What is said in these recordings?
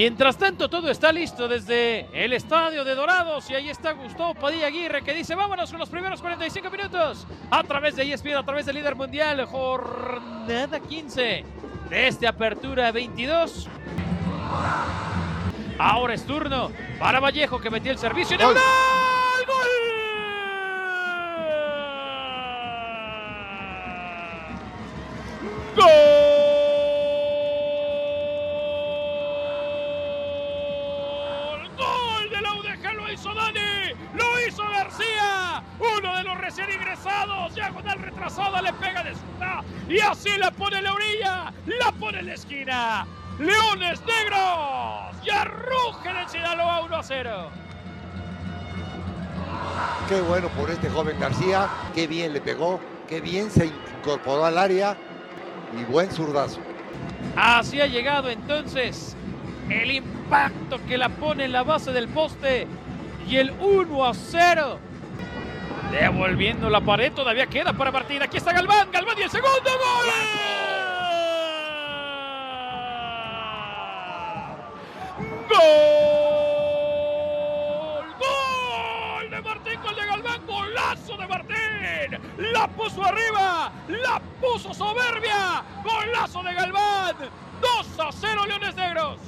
Mientras tanto, todo está listo desde el estadio de Dorados y ahí está Gustavo Padilla Aguirre que dice vámonos con los primeros 45 minutos a través de ESPN, a través del líder mundial, jornada 15 de esta apertura 22. Ahora es turno para Vallejo que metió el servicio en el Gol. ¡Gol! ¡Gol! Uno de los recién ingresados, diagonal retrasada, le pega de zurda y así la pone en la orilla, la pone en la esquina. ¡Leones Negros! ¡Ya rugen en Sinaloa 1 a 0! Qué bueno por este joven García, qué bien le pegó, qué bien se incorporó al área y buen zurdazo. Así ha llegado entonces el impacto que la pone en la base del poste y el 1 a 0. Devolviendo la pared, todavía queda para Martín. Aquí está Galván, Galván y el segundo gol. ¡Gol! ¡Gol de Martín! ¡Gol de Galván! ¡Golazo de Martín! ¡La puso arriba! ¡La puso soberbia! ¡Golazo de Galván! 2 a 0 Leones Negros.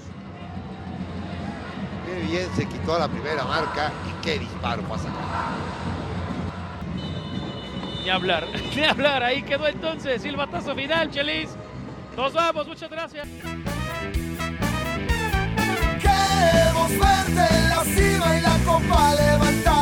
Qué bien se quitó la primera marca y qué disparo para sacar. Ni hablar, ni hablar. Ahí quedó entonces silbatazo final, Chelis. Nos vamos, muchas gracias. Queremos verte en la cima y la copa levantar.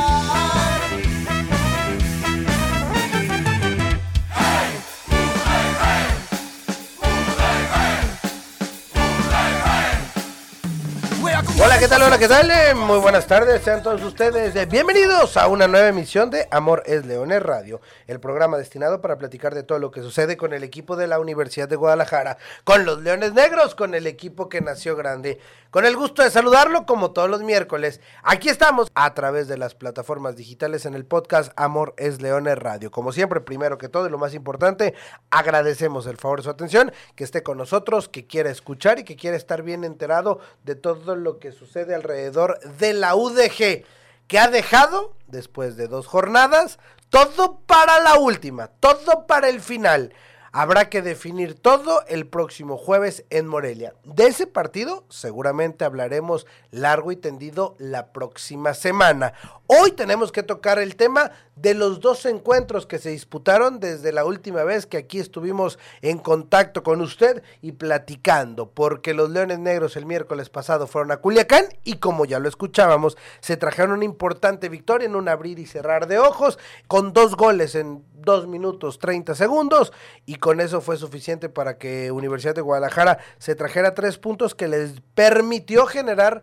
¿Qué tal? Hola, ¿qué tal? Eh, Muy buenas tardes, sean todos ustedes eh, bienvenidos a una nueva emisión de Amor es Leones Radio, el programa destinado para platicar de todo lo que sucede con el equipo de la Universidad de Guadalajara, con los Leones Negros, con el equipo que nació grande. Con el gusto de saludarlo como todos los miércoles. Aquí estamos a través de las plataformas digitales en el podcast Amor es Leones Radio. Como siempre, primero que todo y lo más importante, agradecemos el favor de su atención, que esté con nosotros, que quiera escuchar y que quiera estar bien enterado de todo lo que sucede alrededor de la UDG, que ha dejado, después de dos jornadas, todo para la última, todo para el final. Habrá que definir todo el próximo jueves en Morelia. De ese partido seguramente hablaremos largo y tendido la próxima semana. Hoy tenemos que tocar el tema de los dos encuentros que se disputaron desde la última vez que aquí estuvimos en contacto con usted y platicando, porque los Leones Negros el miércoles pasado fueron a Culiacán y como ya lo escuchábamos, se trajeron una importante victoria en un abrir y cerrar de ojos con dos goles en dos minutos 30 segundos y con eso fue suficiente para que Universidad de Guadalajara se trajera tres puntos que les permitió generar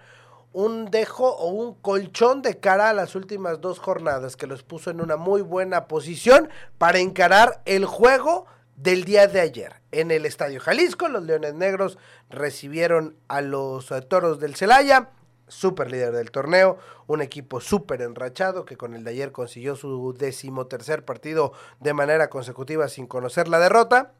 un dejo o un colchón de cara a las últimas dos jornadas que los puso en una muy buena posición para encarar el juego del día de ayer. En el Estadio Jalisco, los Leones Negros recibieron a los eh, Toros del Celaya, super líder del torneo, un equipo súper enrachado que con el de ayer consiguió su decimotercer partido de manera consecutiva sin conocer la derrota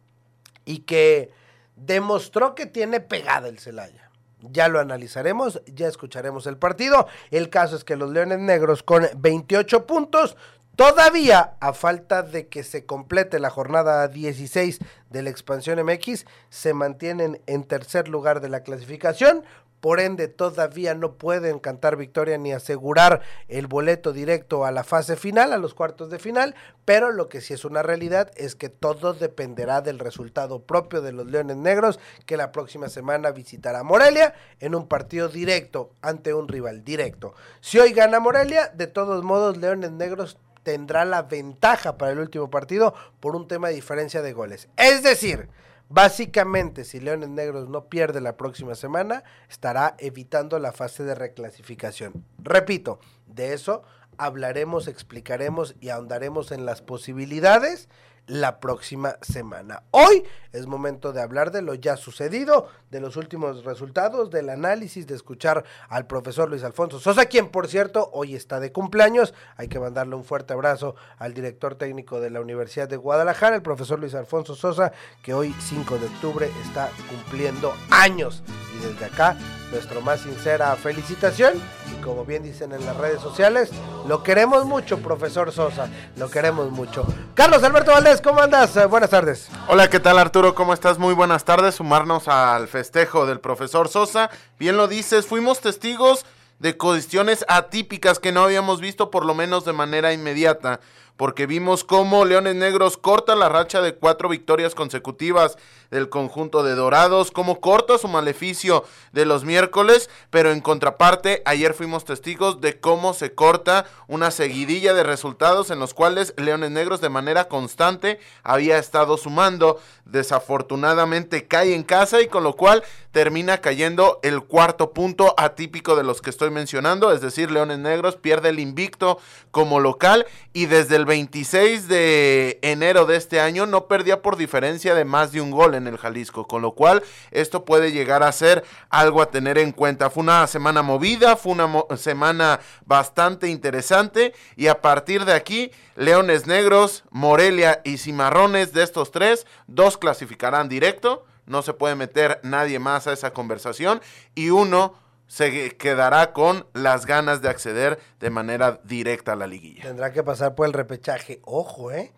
y que demostró que tiene pegada el Celaya. Ya lo analizaremos, ya escucharemos el partido. El caso es que los Leones Negros con 28 puntos, todavía a falta de que se complete la jornada 16 de la expansión MX, se mantienen en tercer lugar de la clasificación. Por ende, todavía no pueden cantar victoria ni asegurar el boleto directo a la fase final, a los cuartos de final, pero lo que sí es una realidad es que todo dependerá del resultado propio de los Leones Negros, que la próxima semana visitará Morelia en un partido directo ante un rival directo. Si hoy gana Morelia, de todos modos, Leones Negros tendrá la ventaja para el último partido por un tema de diferencia de goles. Es decir, Básicamente, si Leones Negros no pierde la próxima semana, estará evitando la fase de reclasificación. Repito, de eso hablaremos, explicaremos y ahondaremos en las posibilidades la próxima semana. Hoy es momento de hablar de lo ya sucedido, de los últimos resultados, del análisis, de escuchar al profesor Luis Alfonso Sosa, quien por cierto hoy está de cumpleaños. Hay que mandarle un fuerte abrazo al director técnico de la Universidad de Guadalajara, el profesor Luis Alfonso Sosa, que hoy 5 de octubre está cumpliendo años. Y desde acá, nuestra más sincera felicitación. Y como bien dicen en las redes sociales, lo queremos mucho, profesor Sosa, lo queremos mucho. Carlos Alberto Valdés, ¿cómo andas? Eh, buenas tardes. Hola, ¿qué tal Arturo? ¿Cómo estás? Muy buenas tardes. Sumarnos al festejo del profesor Sosa. Bien lo dices, fuimos testigos de cuestiones atípicas que no habíamos visto por lo menos de manera inmediata porque vimos cómo Leones Negros corta la racha de cuatro victorias consecutivas del conjunto de Dorados, cómo corta su maleficio de los miércoles, pero en contraparte, ayer fuimos testigos de cómo se corta una seguidilla de resultados en los cuales Leones Negros de manera constante había estado sumando, desafortunadamente cae en casa y con lo cual termina cayendo el cuarto punto atípico de los que estoy mencionando, es decir, Leones Negros pierde el invicto como local y desde el 26 de enero de este año no perdía por diferencia de más de un gol en el Jalisco, con lo cual esto puede llegar a ser algo a tener en cuenta. Fue una semana movida, fue una semana bastante interesante y a partir de aquí, Leones Negros, Morelia y Cimarrones de estos tres, dos clasificarán directo, no se puede meter nadie más a esa conversación y uno se quedará con las ganas de acceder de manera directa a la liguilla. Tendrá que pasar por el repechaje. Ojo, ¿eh?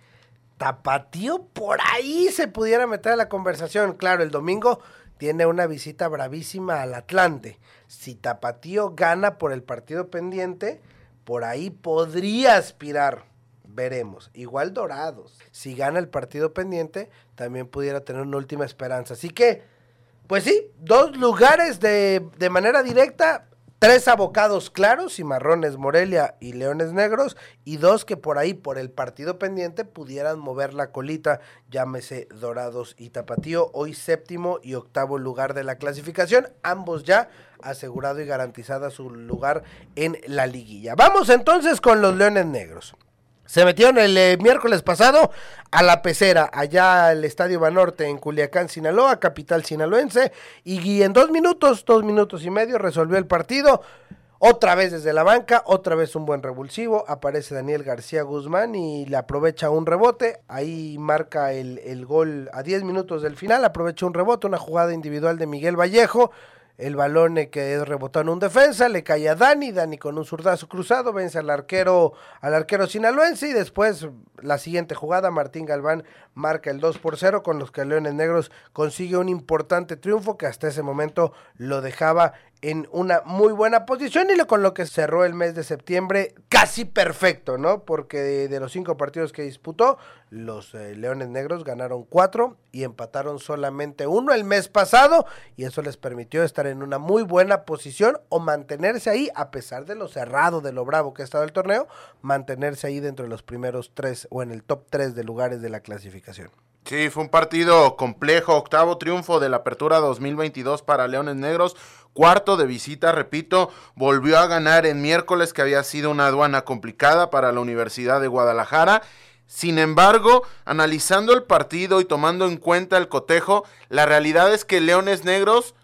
Tapatío por ahí se pudiera meter a la conversación. Claro, el domingo tiene una visita bravísima al Atlante. Si Tapatío gana por el partido pendiente, por ahí podría aspirar. Veremos. Igual Dorados. Si gana el partido pendiente, también pudiera tener una última esperanza. Así que pues sí, dos lugares de, de manera directa, tres abocados claros, Cimarrones, Morelia y Leones Negros, y dos que por ahí, por el partido pendiente, pudieran mover la colita, llámese Dorados y Tapatío, hoy séptimo y octavo lugar de la clasificación, ambos ya asegurado y garantizada su lugar en la liguilla. Vamos entonces con los Leones Negros. Se metieron el eh, miércoles pasado a la pecera, allá al Estadio Banorte en Culiacán, Sinaloa, capital sinaloense, y en dos minutos, dos minutos y medio resolvió el partido. Otra vez desde la banca, otra vez un buen revulsivo. Aparece Daniel García Guzmán y le aprovecha un rebote. Ahí marca el, el gol a 10 minutos del final. Aprovecha un rebote, una jugada individual de Miguel Vallejo el balón que rebotó en un defensa, le cae a Dani, Dani con un zurdazo cruzado, vence al arquero, al arquero sinaloense y después la siguiente jugada, Martín Galván marca el 2 por 0 con los que Leones Negros consigue un importante triunfo que hasta ese momento lo dejaba en una muy buena posición y con lo que cerró el mes de septiembre casi perfecto, ¿no? Porque de, los cinco partidos que disputó, los eh, Leones Negros ganaron cuatro y empataron solamente uno el mes pasado y eso les permitió estar en una muy buena posición o mantenerse ahí a pesar de lo cerrado, de lo bravo que ha estado el torneo, mantenerse ahí dentro de los primeros tres o en el top tres de lugares de la clasificación. Sí, fue un partido complejo, octavo triunfo de la apertura 2022 para Leones Negros, cuarto de visita, repito, volvió a ganar en miércoles que había sido una aduana complicada para la Universidad de Guadalajara. Sin embargo, analizando el partido y tomando en cuenta el cotejo, la realidad es que Leones Negros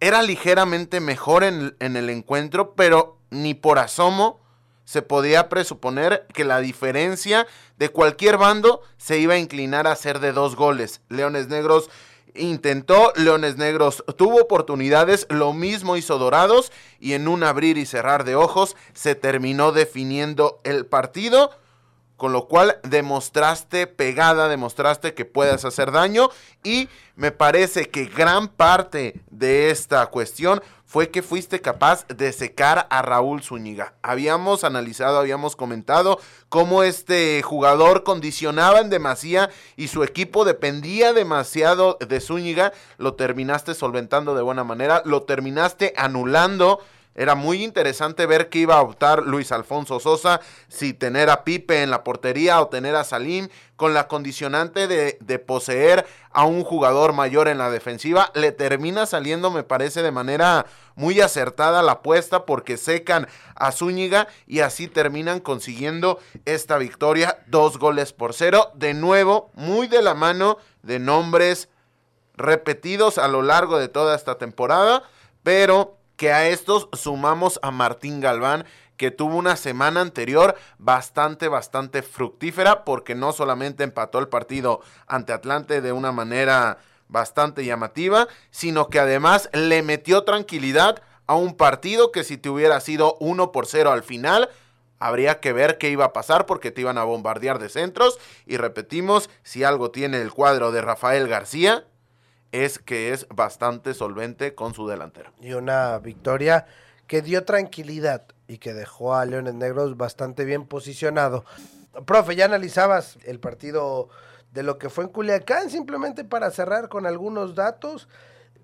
era ligeramente mejor en, en el encuentro, pero ni por asomo se podía presuponer que la diferencia de cualquier bando se iba a inclinar a ser de dos goles. Leones Negros intentó, Leones Negros tuvo oportunidades, lo mismo hizo Dorados y en un abrir y cerrar de ojos se terminó definiendo el partido con lo cual demostraste pegada, demostraste que puedes hacer daño y me parece que gran parte de esta cuestión fue que fuiste capaz de secar a Raúl Zúñiga. Habíamos analizado, habíamos comentado cómo este jugador condicionaba en demasía y su equipo dependía demasiado de Zúñiga, lo terminaste solventando de buena manera, lo terminaste anulando era muy interesante ver qué iba a optar Luis Alfonso Sosa, si tener a Pipe en la portería o tener a Salim, con la condicionante de, de poseer a un jugador mayor en la defensiva. Le termina saliendo, me parece, de manera muy acertada la apuesta porque secan a Zúñiga y así terminan consiguiendo esta victoria. Dos goles por cero. De nuevo, muy de la mano de nombres repetidos a lo largo de toda esta temporada, pero que a estos sumamos a Martín Galván, que tuvo una semana anterior bastante, bastante fructífera, porque no solamente empató el partido ante Atlante de una manera bastante llamativa, sino que además le metió tranquilidad a un partido que si te hubiera sido 1 por 0 al final, habría que ver qué iba a pasar porque te iban a bombardear de centros. Y repetimos, si algo tiene el cuadro de Rafael García, es que es bastante solvente con su delantero. Y una victoria que dio tranquilidad y que dejó a Leones Negros bastante bien posicionado. Profe, ya analizabas el partido de lo que fue en Culiacán, simplemente para cerrar con algunos datos.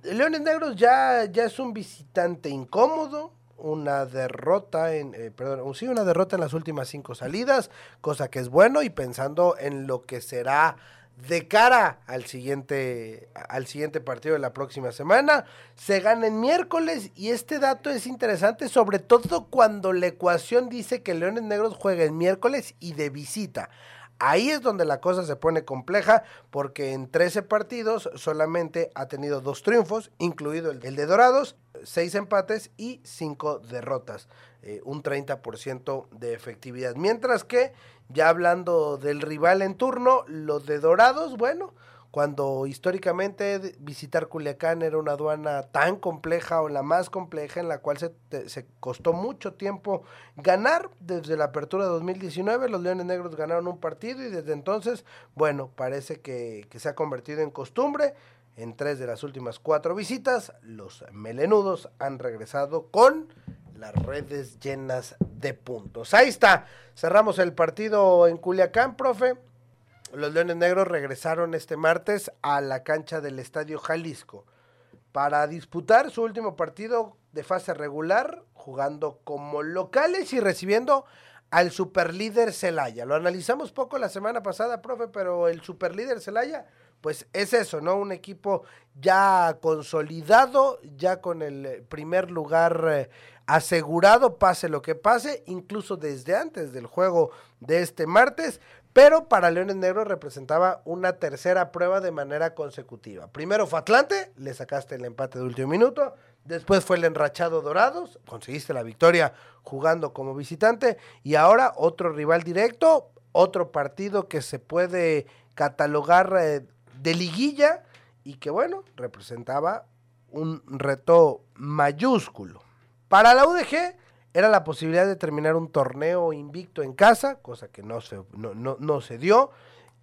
Leones Negros ya, ya es un visitante incómodo, una derrota en, eh, perdón, sí, una derrota en las últimas cinco salidas, cosa que es bueno y pensando en lo que será de cara al siguiente, al siguiente partido de la próxima semana. Se gana en miércoles y este dato es interesante, sobre todo cuando la ecuación dice que Leones Negros juega en miércoles y de visita. Ahí es donde la cosa se pone compleja porque en 13 partidos solamente ha tenido dos triunfos, incluido el, de Dorados, seis empates y cinco derrotas, eh, un 30% de efectividad. Mientras que, ya hablando del rival en turno, los de Dorados, bueno, cuando históricamente visitar Culiacán era una aduana tan compleja o la más compleja en la cual se, se, costó mucho tiempo ganar desde la apertura de 2019, los Leones Negros ganaron un partido y desde entonces, bueno, parece que, que se ha convertido en costumbre. En tres de las últimas cuatro visitas, los melenudos han regresado con las redes llenas de puntos. Ahí está, cerramos el partido en Culiacán, profe. Los Leones Negros regresaron este martes a la cancha del Estadio Jalisco para disputar su último partido de fase regular, jugando como locales y recibiendo al superlíder Celaya. Lo analizamos poco la semana pasada, profe, pero el superlíder Celaya, pues es eso, ¿no? Un equipo ya consolidado, ya con el primer lugar eh, asegurado, pase lo que pase, incluso desde antes del juego de este martes, pero para Leones Negros representaba una tercera prueba de manera consecutiva. Primero fue Atlante, le sacaste el empate de último minuto, después fue el enrachado Dorados, conseguiste la victoria jugando como visitante y ahora otro rival directo, otro partido que se puede catalogar eh, de liguilla y que bueno, representaba un reto mayúsculo. Para la UDG era la posibilidad de terminar un torneo invicto en casa, cosa que no se, no, se dio,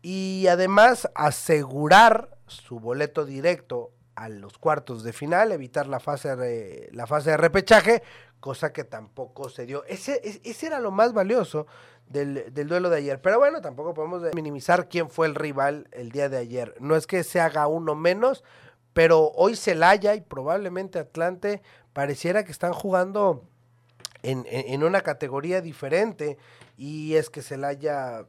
y además asegurar su boleto directo a los cuartos de final, evitar la fase de, la fase de repechaje, cosa que tampoco se dio. Ese, ese era lo más valioso del, del, duelo de ayer. Pero bueno, tampoco podemos minimizar quién fue el rival el día de ayer. No es que se haga uno menos, pero hoy Celaya y probablemente Atlante pareciera que están jugando en, una categoría diferente y es que Celaya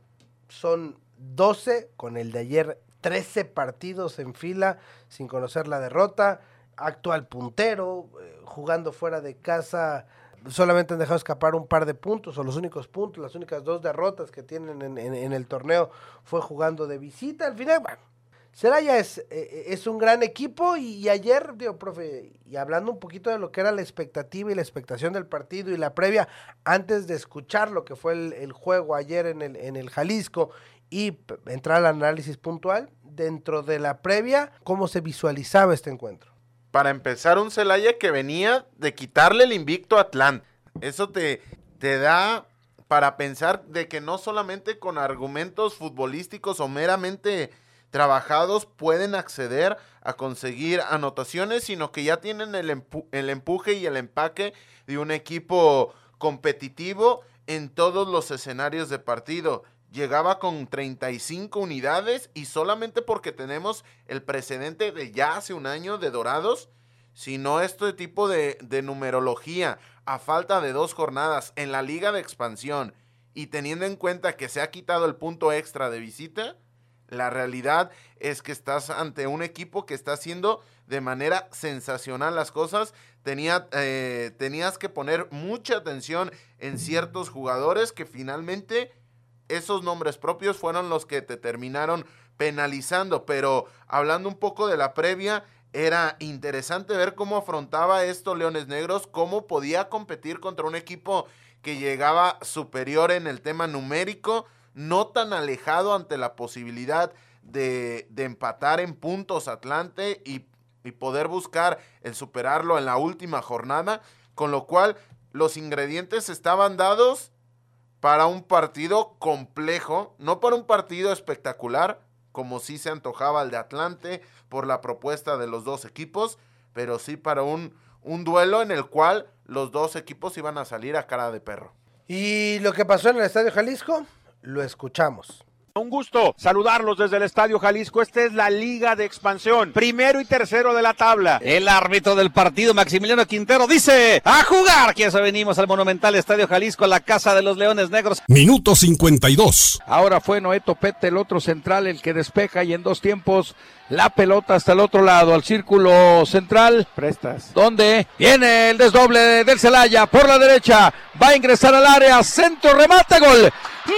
son 12 con el de ayer 13 partidos en fila sin conocer la derrota, actual puntero, eh, jugando fuera de casa solamente han dejado escapar un par de puntos o los únicos puntos, las únicas dos derrotas que tienen en, en el torneo fue jugando de visita. Al final, bueno, Celaya es, eh, eh, es un gran equipo y, ayer, digo, profe, y hablando un poquito de lo que era la expectativa y la expectación del partido y la previa, antes de escuchar lo que fue el, juego ayer en el, en el Jalisco y entrar al análisis puntual, dentro de la previa, ¿cómo se visualizaba este encuentro? Para empezar, un Celaya que venía de quitarle el invicto a Atlanta. Eso te, te da para pensar de que no solamente con argumentos futbolísticos o meramente trabajados pueden acceder a conseguir anotaciones, sino que ya tienen el, el empuje y el empaque de un equipo competitivo en todos los escenarios de partido. Llegaba con 35 unidades y solamente porque tenemos el precedente de ya hace un año de Dorados, sino este tipo de, de numerología a falta de dos jornadas en la liga de expansión y teniendo en cuenta que se ha quitado el punto extra de visita, La realidad es que estás ante un equipo que está haciendo de manera sensacional las cosas. Tenía, eh, tenías que poner mucha atención en ciertos jugadores que finalmente esos nombres propios fueron los que te terminaron penalizando. Pero hablando un poco de la previa, era interesante ver cómo afrontaba esto Leones Negros, cómo podía competir contra un equipo que llegaba superior en el tema numérico, no tan alejado ante la posibilidad de, de empatar en puntos Atlante y, y poder buscar el superarlo en la última jornada, con lo cual los ingredientes estaban dados para un partido complejo, no para un partido espectacular, como sí se antojaba el de Atlante por la propuesta de los dos equipos, pero sí para un, un duelo en el cual los dos equipos iban a salir a cara de perro. Y lo que pasó en el Estadio Jalisco, lo escuchamos. Un gusto saludarlos desde el Estadio Jalisco. Esta es la Liga de Expansión, primero y tercero de la tabla. El árbitro del partido, Maximiliano Quintero, dice: ¡A jugar! Que eso venimos al Monumental Estadio Jalisco, la casa de los Leones Negros. Minuto 52. Ahora fue Noé Topete, el otro central, el que despeja y en dos tiempos la pelota hasta el otro lado, al círculo central. Prestas. Donde viene el desdoble del Celaya por la derecha. Va a ingresar al área. Centro, remate, gol. ¡Gol!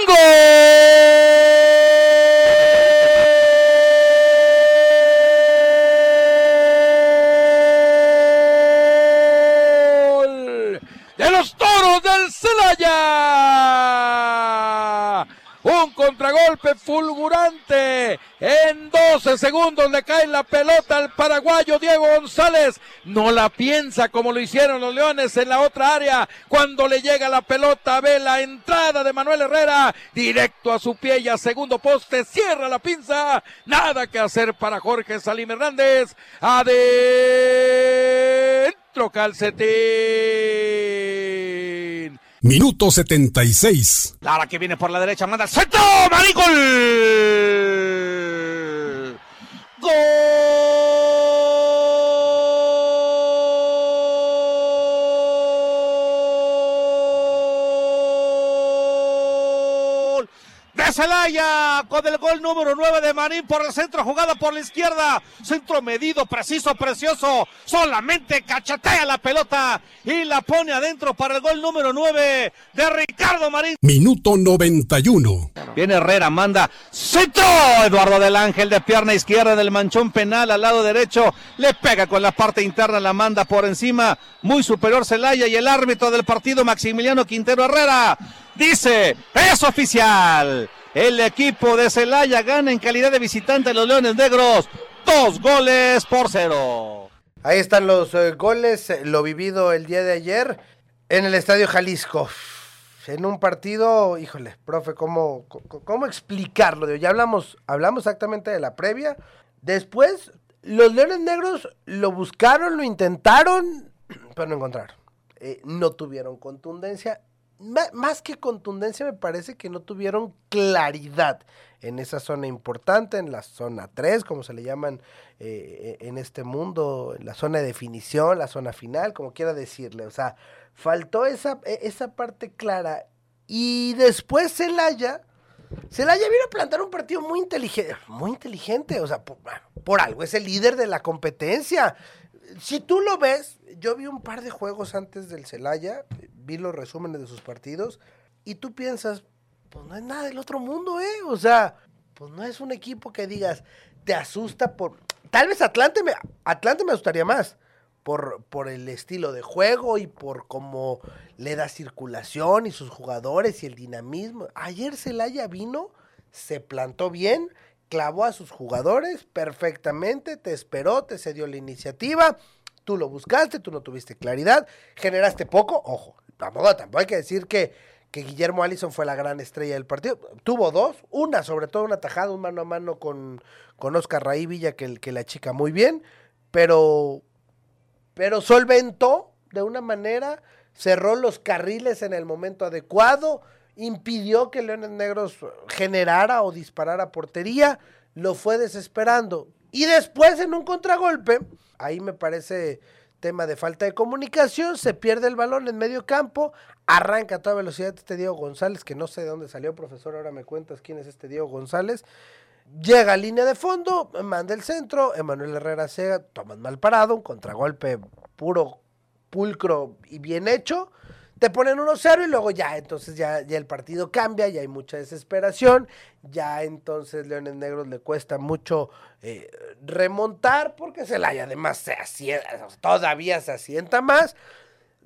De los toros del Celaya. Contragolpe fulgurante. En 12 segundos le cae la pelota al paraguayo Diego González. No la piensa como lo hicieron los Leones en la otra área. Cuando le llega la pelota, ve la entrada de Manuel Herrera. Directo a su pie y a segundo poste. Cierra la pinza. Nada que hacer para Jorge Salim Hernández. Adentro calcetín. Minuto 76. Lara que viene por la derecha, manda al centro, Maricol. Celaya con el gol número 9 de Marín por el centro, jugada por la izquierda, centro medido, preciso, precioso, solamente cachatea la pelota y la pone adentro para el gol número 9 de Ricardo Marín. Minuto 91. Viene Herrera, manda centro. Eduardo del Ángel de pierna izquierda del manchón penal al lado derecho. Le pega con la parte interna, la manda por encima. Muy superior Celaya y el árbitro del partido, Maximiliano Quintero Herrera, dice: es oficial. El equipo de Celaya gana en calidad de visitante a los Leones Negros. Dos goles por cero. Ahí están los eh, goles, eh, lo vivido el día de ayer en el Estadio Jalisco. En un partido, híjole, profe, ¿cómo, cómo, explicarlo? Ya hablamos, hablamos exactamente de la previa. Después, los Leones Negros lo buscaron, lo intentaron, pero no encontraron. Eh, no tuvieron contundencia. Más que contundencia, me parece que no tuvieron claridad en esa zona importante, en la zona 3, como se le llaman eh, en este mundo, la zona de definición, la zona final, como quiera decirle. O sea, faltó esa, e- esa parte clara. Y después Celaya, Celaya vino a plantar un partido muy inteligente, muy inteligente, o sea, por, por algo, es el líder de la competencia. Si tú lo ves, yo vi un par de juegos antes del Celaya, vi los resúmenes de sus partidos, y tú piensas, pues no es nada del otro mundo, ¿eh? O sea, pues no es un equipo que digas, te asusta por... Tal vez Atlante me, Atlante me asustaría más, por, por el estilo de juego y por cómo le da circulación y sus jugadores y el dinamismo. Ayer Celaya vino, se plantó bien, clavó a sus jugadores perfectamente, te esperó, te cedió la iniciativa, tú lo buscaste, tú no tuviste claridad, generaste poco, ojo, tampoco, tampoco hay que decir que, que Guillermo Allison fue la gran estrella del partido, tuvo dos, una sobre todo una tajada, un mano a mano con, con Oscar Raí Villa que, que la chica muy bien, pero pero solventó de una manera, cerró los carriles en el momento adecuado, impidió que Leones Negros generara o disparara portería, lo fue desesperando. Y después en un contragolpe, ahí me parece tema de falta de comunicación, se pierde el balón en medio campo, arranca a toda velocidad este Diego González, que no sé de dónde salió, profesor, ahora me cuentas quién es este Diego González. Llega a línea de fondo, manda el centro, Emanuel Herrera se toma mal parado, un contragolpe puro, pulcro y bien hecho. Te ponen 1-0 y luego ya, entonces ya, ya el partido cambia, ya hay mucha desesperación, ya entonces Leones Negros le cuesta mucho eh, remontar porque Celaya además se asienta, todavía se asienta más.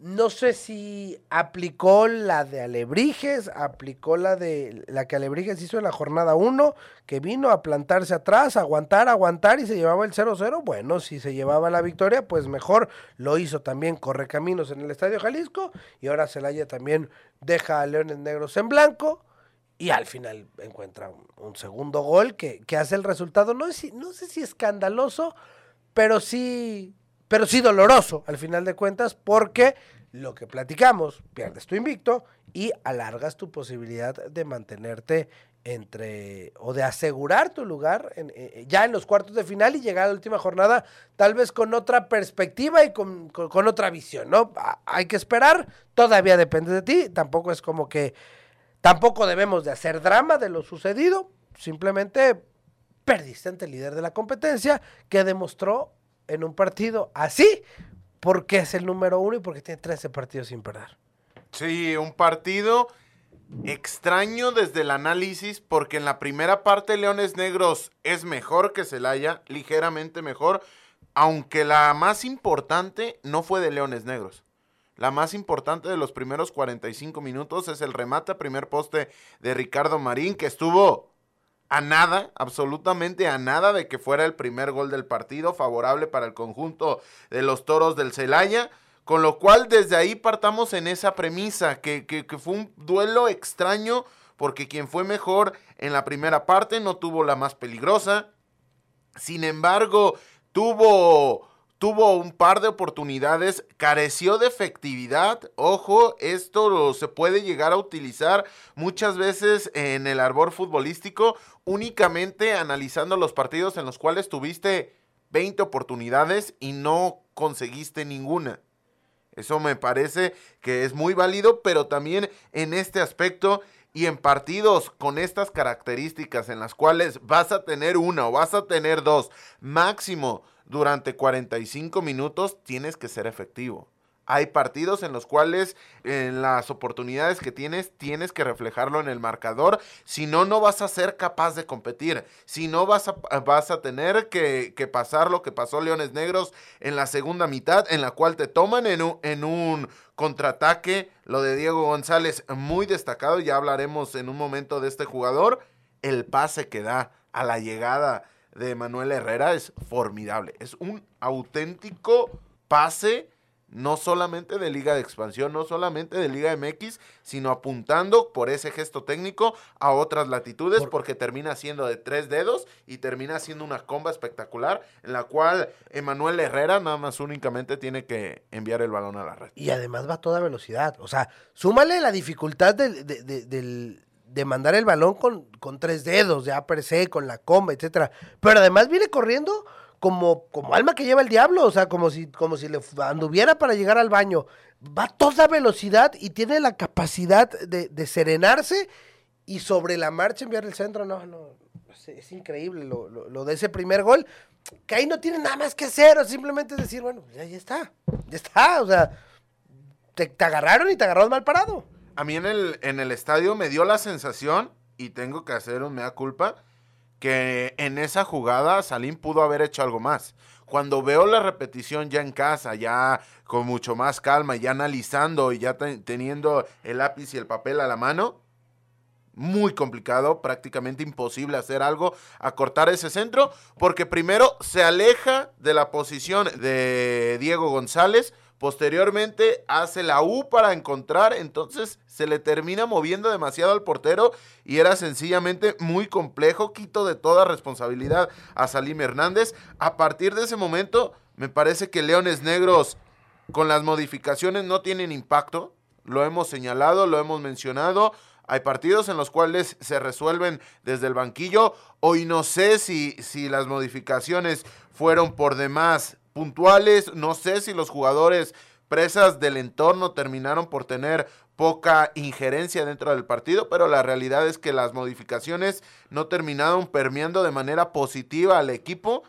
No sé si aplicó la de Alebrijes, aplicó la de la que Alebrijes hizo en la jornada 1, que vino a plantarse atrás, aguantar, aguantar y se llevaba el 0-0. Bueno, si se llevaba la victoria, pues mejor lo hizo también Correcaminos en el Estadio Jalisco y ahora Celaya también deja a Leones Negros en blanco y al final encuentra un, segundo gol que, que, hace el resultado, no, no sé si escandaloso, pero sí pero sí doloroso al final de cuentas porque lo que platicamos, pierdes tu invicto y alargas tu posibilidad de mantenerte entre o de asegurar tu lugar eh, eh, ya en los cuartos de final y llegar a la última jornada tal vez con otra perspectiva y con, con otra visión, ¿no? Hay que esperar, todavía depende de ti, tampoco es como que tampoco debemos de hacer drama de lo sucedido, simplemente perdiste ante el líder de la competencia que demostró en un partido así, porque es el número uno y porque tiene 13 partidos sin perder. Sí, un partido extraño desde el análisis, porque en la primera parte Leones Negros es mejor que Celaya, ligeramente mejor, aunque la más importante no fue de Leones Negros. La más importante de los primeros 45 minutos es el remate a primer poste de Ricardo Marín, que estuvo a nada, absolutamente a nada de que fuera el primer gol del partido, favorable para el conjunto de los toros del Celaya. Con lo cual, desde ahí partamos en esa premisa, que, que, que fue un duelo extraño, porque quien fue mejor en la primera parte no tuvo la más peligrosa. Sin embargo, tuvo tuvo un par de oportunidades, careció de efectividad. Ojo, esto se puede llegar a utilizar muchas veces en el arbor futbolístico, únicamente analizando los partidos en los cuales tuviste 20 oportunidades y no conseguiste ninguna. Eso me parece que es muy válido, pero también en este aspecto y en partidos con estas características en las cuales vas a tener una o vas a tener dos máximo durante 45 minutos tienes que ser efectivo. Hay partidos en los cuales en las oportunidades que tienes tienes que reflejarlo en el marcador, si no, no vas a ser capaz de competir, si no vas a, vas a tener que, pasar lo que pasó Leones Negros en la segunda mitad, en la cual te toman en un, en un contraataque, lo de Diego González muy destacado, ya hablaremos en un momento de este jugador, el pase que da a la llegada de Manuel Herrera es formidable. Es un auténtico pase, no solamente de Liga de Expansión, no solamente de Liga MX, sino apuntando por ese gesto técnico a otras latitudes, porque termina siendo de tres dedos y termina siendo una comba espectacular, en la cual Emanuel Herrera nada más únicamente tiene que enviar el balón a la red. Y además va a toda velocidad. O sea, súmale la dificultad del, del de mandar el balón con, con tres dedos, ya per se, con la comba, etcétera. Pero además viene corriendo como, como alma que lleva el diablo, o sea, como si, como si le anduviera para llegar al baño. Va a toda velocidad y tiene la capacidad de, serenarse y sobre la marcha enviar el centro. No, no, es, increíble lo, lo, de ese primer gol, que ahí no tiene nada más que hacer, o simplemente decir, bueno, ya, ya está, ya está, o sea, te, te agarraron y te agarraron mal parado a mí en el, en el estadio me dio la sensación, y tengo que hacer un mea culpa, que en esa jugada Salim pudo haber hecho algo más. Cuando veo la repetición ya en casa, ya con mucho más calma, ya analizando y ya teniendo el lápiz y el papel a la mano, muy complicado, prácticamente imposible hacer algo, a cortar ese centro, porque primero se aleja de la posición de Diego González, Posteriormente hace la U para encontrar, entonces se le termina moviendo demasiado al portero y era sencillamente muy complejo. Quito de toda responsabilidad a Salim Hernández. A partir de ese momento, me parece que Leones Negros con las modificaciones no tienen impacto. Lo hemos señalado, lo hemos mencionado. Hay partidos en los cuales se resuelven desde el banquillo. Hoy no sé si, si las modificaciones fueron por demás puntuales. No sé si los jugadores presas del entorno terminaron por tener poca injerencia dentro del partido, pero la realidad es que las modificaciones no terminaron permeando de manera positiva al equipo.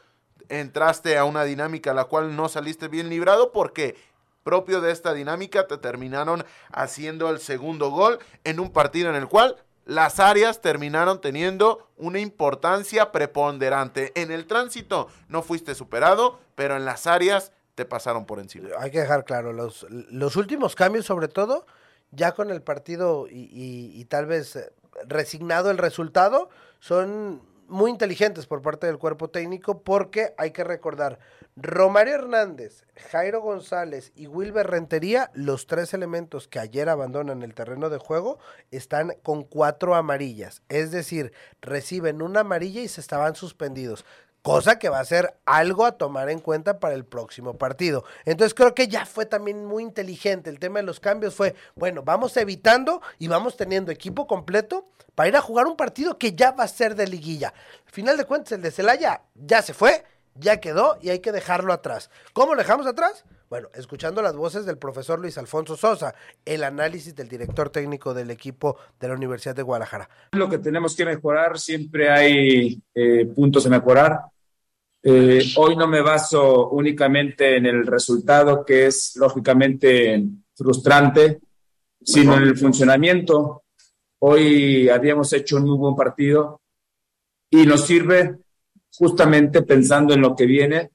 Entraste a una dinámica a la cual no saliste bien librado porque propio de esta dinámica te terminaron haciendo el segundo gol en un partido en el cual las áreas terminaron teniendo una importancia preponderante. En el tránsito no fuiste superado, pero en las áreas te pasaron por encima. Hay que dejar claro, los, los últimos cambios sobre todo, ya con el partido y, y tal vez resignado el resultado, son muy inteligentes por parte del cuerpo técnico porque hay que recordar, Romario Hernández, Jairo González y Wilber Rentería, los tres elementos que ayer abandonan el terreno de juego, están con cuatro amarillas, es decir, reciben una amarilla y se estaban suspendidos cosa que va a ser algo a tomar en cuenta para el próximo partido. Entonces creo que ya fue también muy inteligente. El tema de los cambios fue, bueno, vamos evitando y vamos teniendo equipo completo para ir a jugar un partido que ya va a ser de liguilla. Al final de cuentas, el de Celaya ya se fue, ya quedó y hay que dejarlo atrás. ¿Cómo lo dejamos atrás? Bueno, escuchando las voces del profesor Luis Alfonso Sosa, el análisis del director técnico del equipo de la Universidad de Guadalajara. Lo que tenemos que mejorar, siempre hay eh, puntos de mejorar. Eh, hoy no me baso únicamente en el resultado, que es lógicamente frustrante, sino en el funcionamiento. Hoy habíamos hecho un muy buen partido y nos sirve justamente pensando en lo que viene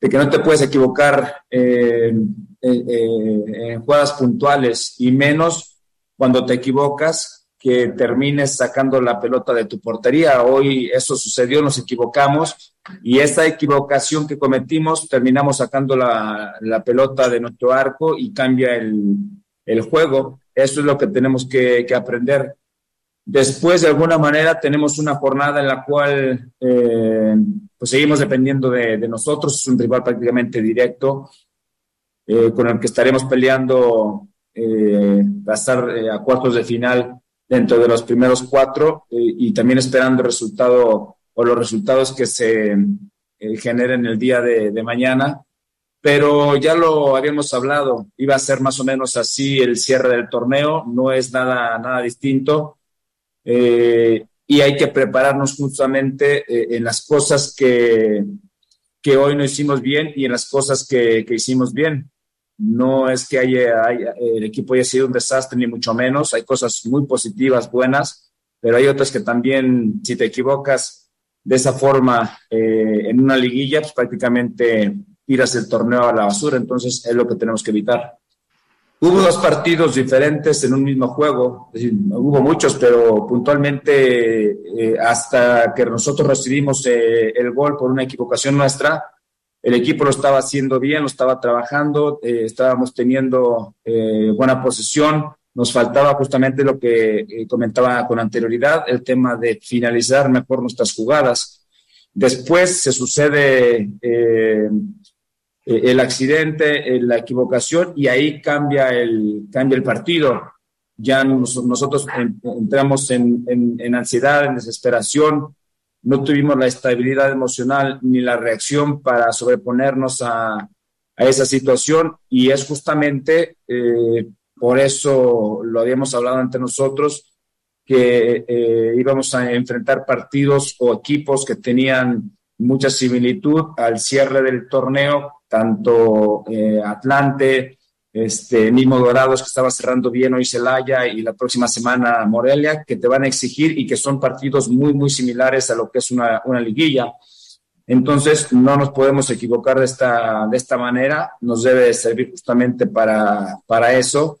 de que no te puedes equivocar eh, en jugadas puntuales y menos cuando te equivocas que termines sacando la pelota de tu portería. Hoy eso sucedió, nos equivocamos y esa equivocación que cometimos terminamos sacando la, la pelota de nuestro arco y cambia el, el, juego. Eso es lo que tenemos que, que aprender. Después, de alguna manera, tenemos una jornada en la cual eh, pues seguimos dependiendo de, de, nosotros. Es un rival prácticamente directo eh, con el que estaremos peleando eh, a estar eh, a cuartos de final dentro de los primeros cuatro eh, y también esperando el resultado o los resultados que se generen el día de, mañana pero ya lo habíamos hablado, iba a ser más o menos así el cierre del torneo, no es nada, nada distinto. Eh, y hay que prepararnos justamente eh, en las cosas que, que, hoy no hicimos bien y en las cosas que hicimos bien. No es que haya, el equipo haya sido un desastre, ni mucho menos. Hay cosas muy positivas, buenas, pero hay otras que también, si te equivocas de esa forma eh, en una liguilla, pues prácticamente tiras el torneo a la basura. Entonces es lo que tenemos que evitar. Hubo dos partidos diferentes en un mismo juego, hubo muchos, pero puntualmente eh, hasta que nosotros recibimos eh, el gol por una equivocación nuestra, el equipo lo estaba haciendo bien, lo estaba trabajando, eh, estábamos teniendo eh, buena posesión, nos faltaba justamente lo que eh, comentaba con anterioridad, el tema de finalizar mejor nuestras jugadas. Después se sucede el accidente, la equivocación, y ahí cambia el, cambia el partido. Ya nos, nosotros entramos en, en, en, ansiedad, en desesperación, no tuvimos la estabilidad emocional ni la reacción para sobreponernos a, esa situación, y es justamente eh, por eso lo habíamos hablado entre nosotros, que eh, íbamos a enfrentar partidos o equipos que tenían mucha similitud al cierre del torneo tanto eh, Atlante, este mismo Dorados que estaba cerrando bien hoy Celaya y la próxima semana Morelia, que te van a exigir y que son partidos muy, muy similares a lo que es una, una liguilla. Entonces, no nos podemos equivocar de esta, de esta manera, nos debe servir justamente para, para eso.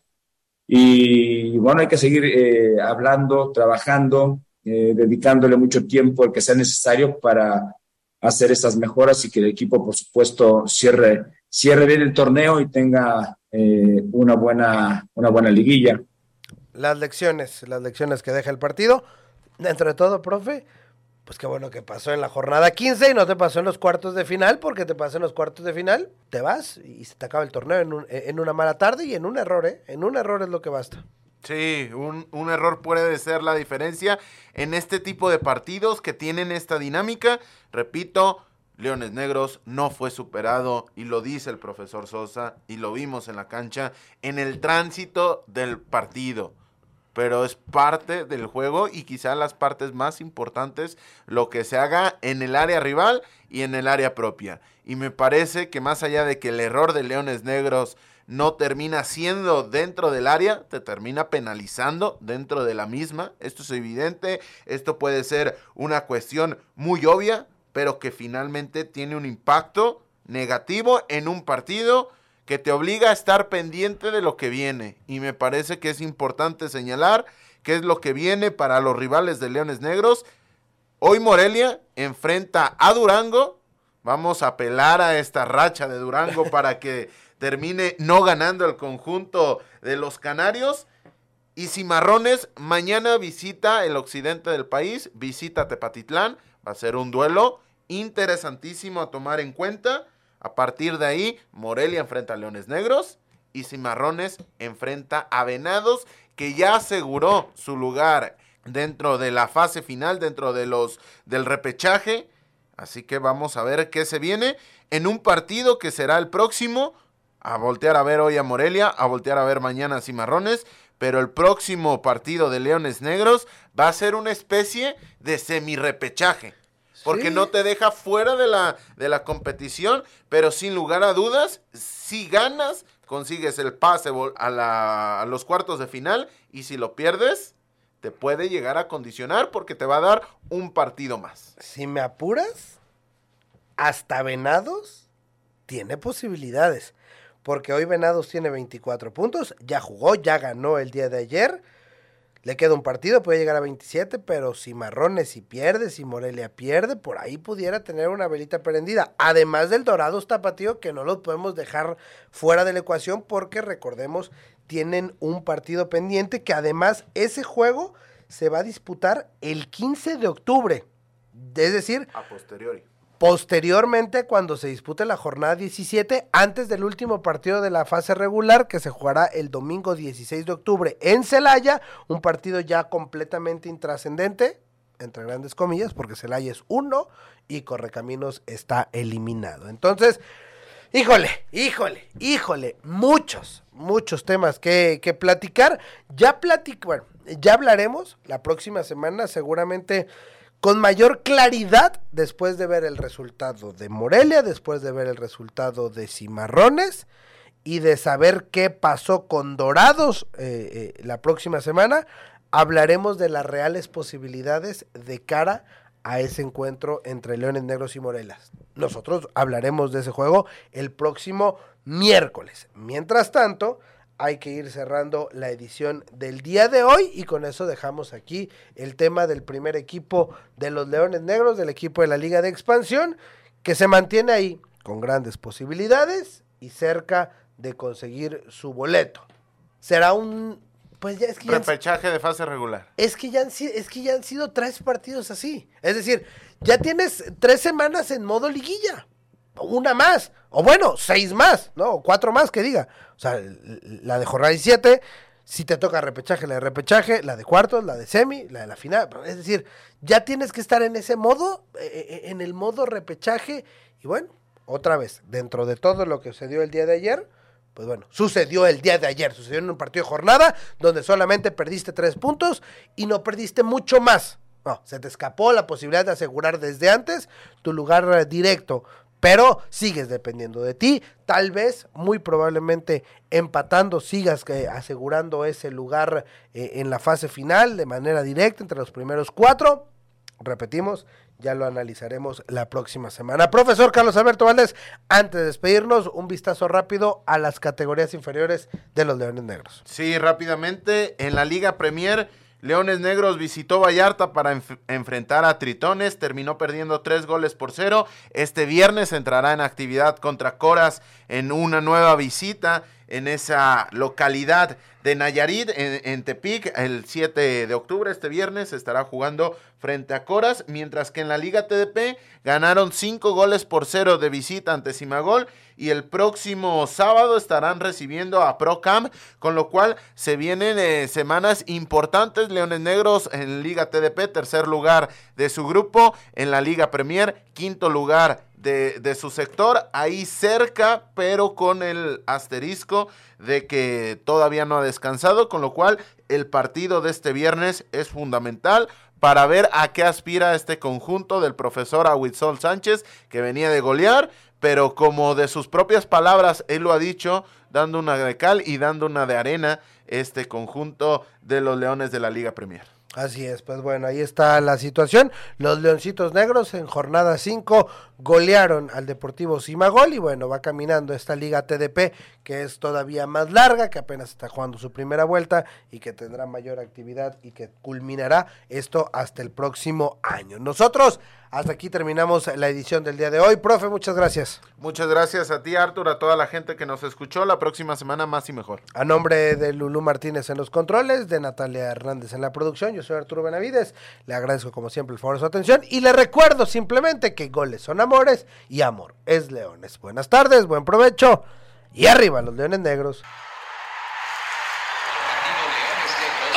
Y bueno, hay que seguir eh, hablando, trabajando, eh, dedicándole mucho tiempo el que sea necesario para hacer esas mejoras y que el equipo, por supuesto, cierre, cierre bien el torneo y tenga eh, una, buena, una buena liguilla. Las lecciones, las lecciones que deja el partido. Dentro de todo, profe, pues qué bueno que pasó en la jornada 15 y no te pasó en los cuartos de final, porque te pasó en los cuartos de final, te vas y se te acaba el torneo en, un, en una mala tarde y en un error, ¿eh? En un error es lo que basta. Sí, un, un, error puede ser la diferencia en este tipo de partidos que tienen esta dinámica. Repito, Leones Negros no fue superado y lo dice el profesor Sosa y lo vimos en la cancha en el tránsito del partido. Pero es parte del juego y quizá las partes más importantes lo que se haga en el área rival y en el área propia. Y me parece que más allá de que el error de Leones Negros no termina siendo dentro del área, te termina penalizando dentro de la misma. Esto es evidente, esto puede ser una cuestión muy obvia, pero que finalmente tiene un impacto negativo en un partido que te obliga a estar pendiente de lo que viene. Y me parece que es importante señalar qué es lo que viene para los rivales de Leones Negros. Hoy Morelia enfrenta a Durango. Vamos a apelar a esta racha de Durango para que termine no ganando el conjunto de los Canarios. Y Cimarrones mañana visita el occidente del país, visita Tepatitlán. Va a ser un duelo interesantísimo a tomar en cuenta. A partir de ahí, Morelia enfrenta a Leones Negros y Cimarrones enfrenta a Venados, que ya aseguró su lugar dentro de la fase final, dentro de los del repechaje. Así que vamos a ver qué se viene en un partido que será el próximo. A voltear a ver hoy a Morelia, a voltear a ver mañana a Cimarrones. Pero el próximo partido de Leones Negros va a ser una especie de semi-repechaje porque no te deja fuera de la, de la competición, pero sin lugar a dudas, si ganas, consigues el pase a, a los cuartos de final y si lo pierdes, te puede llegar a condicionar porque te va a dar un partido más. Si me apuras, hasta Venados tiene posibilidades. Porque hoy Venados tiene 24 puntos, ya jugó, ya ganó el día de ayer le queda un partido, puede llegar a 27, pero si Marrones si pierde, si Morelia pierde, por ahí pudiera tener una velita prendida. Además del Dorados Tapatío, que no lo podemos dejar fuera de la ecuación, porque recordemos, tienen un partido pendiente que además ese juego se va a disputar el 15 de octubre. Es decir, a posteriori. Posteriormente, cuando se dispute la jornada 17, antes del último partido de la fase regular, que se jugará el domingo 16 de octubre en Celaya, un partido ya completamente intrascendente, entre grandes comillas, porque Celaya es uno y Correcaminos está eliminado. Entonces, híjole, híjole, híjole, muchos, muchos temas que, que platicar. Ya platic, bueno, ya hablaremos la próxima semana, seguramente con mayor claridad después de ver el resultado de Morelia, después de ver el resultado de Cimarrones y de saber qué pasó con Dorados eh, eh, la próxima semana, hablaremos de las reales posibilidades de cara a ese encuentro entre Leones Negros y Morelas. Nosotros hablaremos de ese juego el próximo miércoles. Mientras tanto, hay que ir cerrando la edición del día de hoy y con eso dejamos aquí el tema del primer equipo de los Leones Negros, del equipo de la Liga de Expansión, que se mantiene ahí con grandes posibilidades y cerca de conseguir su boleto. Será un pues ya es que repechaje de fase regular. Es que ya han es que ya han sido tres partidos así. Es decir, ya tienes tres semanas en modo liguilla una más, o bueno, seis más, ¿no? cuatro más que diga. O sea, la de jornada 17, si te toca repechaje, la de repechaje, la de cuartos, la de semi, la de la final. Es decir, ya tienes que estar en ese modo, eh, eh, en el modo repechaje. Y bueno, otra vez, dentro de todo lo que sucedió el día de ayer, pues bueno, sucedió el día de ayer, sucedió en un partido de jornada donde solamente perdiste tres puntos y no perdiste mucho más. No, se te escapó la posibilidad de asegurar desde antes tu lugar directo pero sigues dependiendo de ti. Tal vez, muy probablemente, empatando, sigas eh, asegurando ese lugar eh, en la fase final de manera directa entre los primeros cuatro. Repetimos, ya lo analizaremos la próxima semana. Profesor Carlos Alberto Valdés, antes de despedirnos, un vistazo rápido a las categorías inferiores de los Leones Negros. Sí, rápidamente, en la Liga Premier Leones Negros visitó Vallarta para enfrentar a Tritones, terminó perdiendo tres goles por cero. Este viernes entrará en actividad contra Coras en una nueva visita en esa localidad de Nayarit, en, Tepic, el 7 de octubre, este viernes, estará jugando frente a Coras, mientras que en la Liga TDP ganaron cinco goles por cero de visita ante Simagol y el próximo sábado estarán recibiendo a Procam, con lo cual se vienen eh, semanas importantes. Leones Negros en Liga TDP, tercer lugar de su grupo, en la Liga Premier, quinto lugar de, de, su sector, ahí cerca, pero con el asterisco de que todavía no ha descansado, con lo cual el partido de este viernes es fundamental para ver a qué aspira este conjunto del profesor Ahuitzol Sánchez, que venía de golear, pero como de sus propias palabras él lo ha dicho, dando una de cal y dando una de arena este conjunto de los Leones de la Liga Premier. Así es, pues bueno, ahí está la situación. Los Leoncitos Negros en jornada 5 golearon al Deportivo Simagol y bueno, va caminando esta liga TDP que es todavía más larga, que apenas está jugando su primera vuelta y que tendrá mayor actividad y que culminará esto hasta el próximo año. Nosotros hasta aquí terminamos la edición del día de hoy. Profe, muchas gracias. Muchas gracias a ti, Artur, a toda la gente que nos escuchó. La próxima semana más y mejor. A nombre de Lulú Martínez en los controles, de Natalia Hernández en la producción, yo soy Arturo Benavides. Le agradezco como siempre el favor de su atención y le recuerdo simplemente que goles son amores y amor es leones. Buenas tardes, buen provecho y arriba los leones negros.